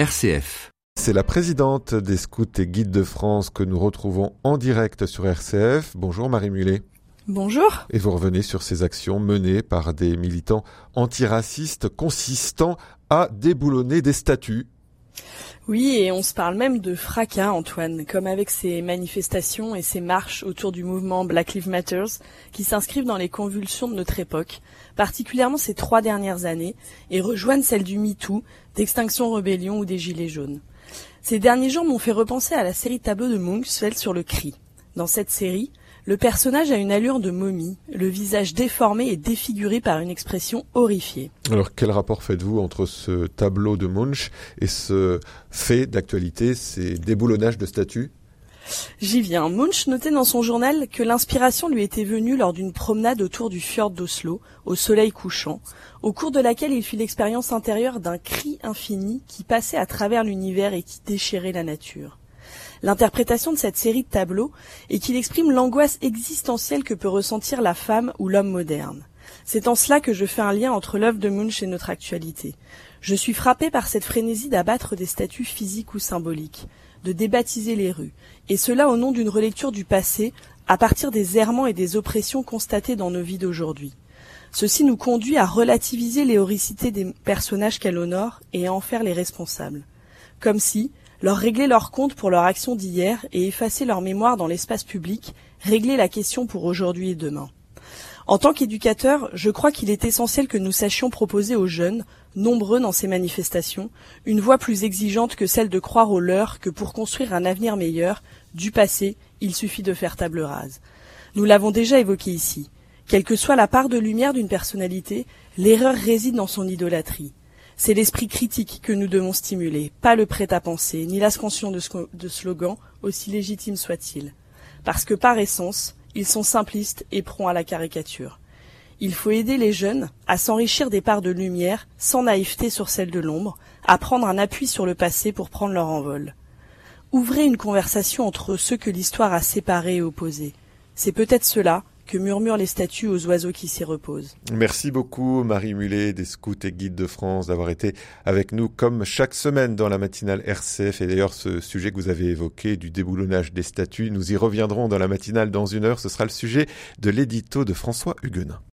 RCF. C'est la présidente des scouts et guides de France que nous retrouvons en direct sur RCF. Bonjour Marie Mulet. Bonjour. Et vous revenez sur ces actions menées par des militants antiracistes consistant à déboulonner des statues oui, et on se parle même de fracas, Antoine, comme avec ces manifestations et ces marches autour du mouvement Black Lives Matter, qui s'inscrivent dans les convulsions de notre époque, particulièrement ces trois dernières années, et rejoignent celles du MeToo, d'Extinction Rebellion ou des Gilets jaunes. Ces derniers jours m'ont fait repenser à la série de tableaux de Munch, celle sur le cri. Dans cette série, le personnage a une allure de momie, le visage déformé et défiguré par une expression horrifiée. Alors quel rapport faites-vous entre ce tableau de Munch et ce fait d'actualité, ces déboulonnages de statues? J'y viens. Munch notait dans son journal que l'inspiration lui était venue lors d'une promenade autour du fjord d'Oslo, au soleil couchant, au cours de laquelle il fit l'expérience intérieure d'un cri infini qui passait à travers l'univers et qui déchirait la nature. L'interprétation de cette série de tableaux est qu'il exprime l'angoisse existentielle que peut ressentir la femme ou l'homme moderne. C'est en cela que je fais un lien entre l'œuvre de Munch et notre actualité. Je suis frappé par cette frénésie d'abattre des statues physiques ou symboliques, de débaptiser les rues, et cela au nom d'une relecture du passé à partir des errements et des oppressions constatées dans nos vies d'aujourd'hui. Ceci nous conduit à relativiser les horricités des personnages qu'elle honore et à en faire les responsables. Comme si, leur régler leur compte pour leur action d'hier et effacer leur mémoire dans l'espace public, régler la question pour aujourd'hui et demain. En tant qu'éducateur, je crois qu'il est essentiel que nous sachions proposer aux jeunes, nombreux dans ces manifestations, une voie plus exigeante que celle de croire aux leurs que pour construire un avenir meilleur, du passé, il suffit de faire table rase. Nous l'avons déjà évoqué ici. Quelle que soit la part de lumière d'une personnalité, l'erreur réside dans son idolâtrie. C'est l'esprit critique que nous devons stimuler, pas le prêt-à-penser, ni l'ascension de, slogans, aussi légitimes soient-ils. Parce que par essence, ils sont simplistes et prompts à la caricature. Il faut aider les jeunes à s'enrichir des parts de lumière sans naïveté sur celles de l'ombre, à prendre un appui sur le passé pour prendre leur envol. Ouvrez une conversation entre ceux que l'histoire a séparés et opposés. C'est peut-être cela que murmurent les statues aux oiseaux qui s'y reposent. Merci beaucoup Marie Mulet des Scouts et Guides de France d'avoir été avec nous comme chaque semaine dans la matinale RCF et d'ailleurs ce sujet que vous avez évoqué du déboulonnage des statues, nous y reviendrons dans la matinale dans une heure, ce sera le sujet de l'édito de François Huguenin.